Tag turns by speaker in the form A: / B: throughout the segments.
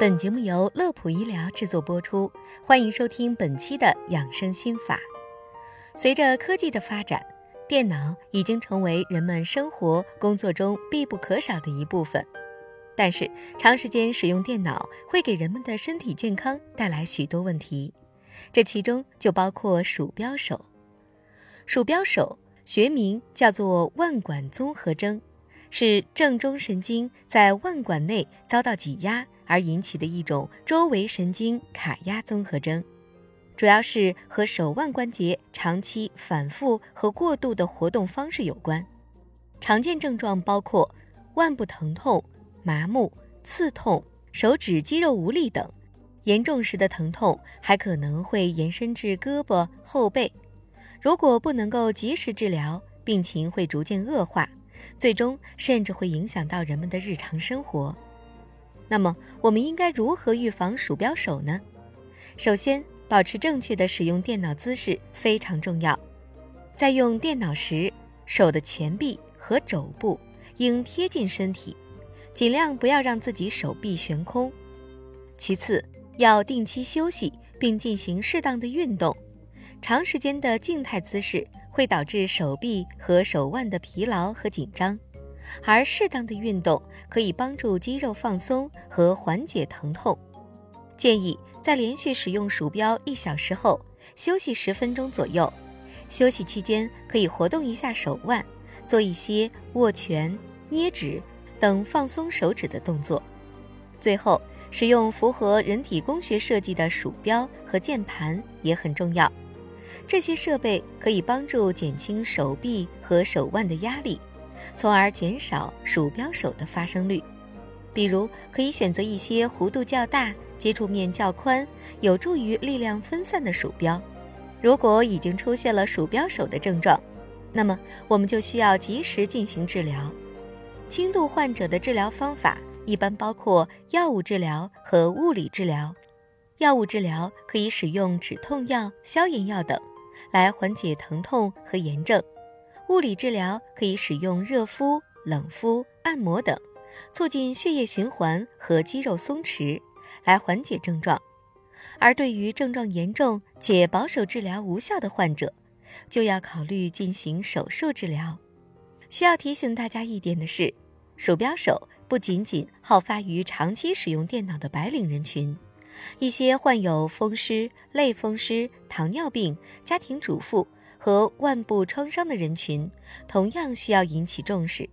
A: 本节目由乐普医疗制作播出，欢迎收听本期的养生心法。随着科技的发展，电脑已经成为人们生活工作中必不可少的一部分。但是，长时间使用电脑会给人们的身体健康带来许多问题，这其中就包括鼠标手。鼠标手学名叫做腕管综合征，是正中神经在腕管内遭到挤压而引起的一种周围神经卡压综合征，主要是和手腕关节长期反复和过度的活动方式有关。常见症状包括腕部疼痛。麻木、刺痛、手指肌肉无力等，严重时的疼痛还可能会延伸至胳膊、后背。如果不能够及时治疗，病情会逐渐恶化，最终甚至会影响到人们的日常生活。那么，我们应该如何预防鼠标手呢？首先，保持正确的使用电脑姿势非常重要。在用电脑时，手的前臂和肘部应贴近身体。尽量不要让自己手臂悬空。其次，要定期休息，并进行适当的运动。长时间的静态姿势会导致手臂和手腕的疲劳和紧张，而适当的运动可以帮助肌肉放松和缓解疼痛。建议在连续使用鼠标一小时后休息十分钟左右。休息期间可以活动一下手腕，做一些握拳、捏指。等放松手指的动作。最后，使用符合人体工学设计的鼠标和键盘也很重要。这些设备可以帮助减轻手臂和手腕的压力，从而减少鼠标手的发生率。比如，可以选择一些弧度较大、接触面较宽、有助于力量分散的鼠标。如果已经出现了鼠标手的症状，那么我们就需要及时进行治疗。轻度患者的治疗方法一般包括药物治疗和物理治疗。药物治疗可以使用止痛药、消炎药等，来缓解疼痛和炎症；物理治疗可以使用热敷、冷敷、按摩等，促进血液循环和肌肉松弛，来缓解症状。而对于症状严重且保守治疗无效的患者，就要考虑进行手术治疗。需要提醒大家一点的是。鼠标手不仅仅好发于长期使用电脑的白领人群，一些患有风湿、类风湿、糖尿病、家庭主妇和腕部创伤的人群同样需要引起重视。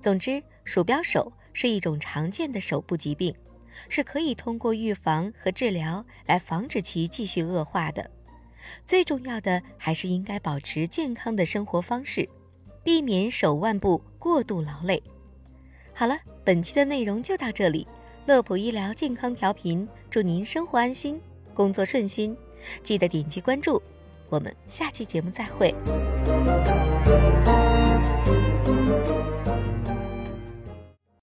A: 总之，鼠标手是一种常见的手部疾病，是可以通过预防和治疗来防止其继续恶化的。最重要的还是应该保持健康的生活方式，避免手腕部过度劳累。好了，本期的内容就到这里。乐普医疗健康调频，祝您生活安心，工作顺心。记得点击关注，我们下期节目再会。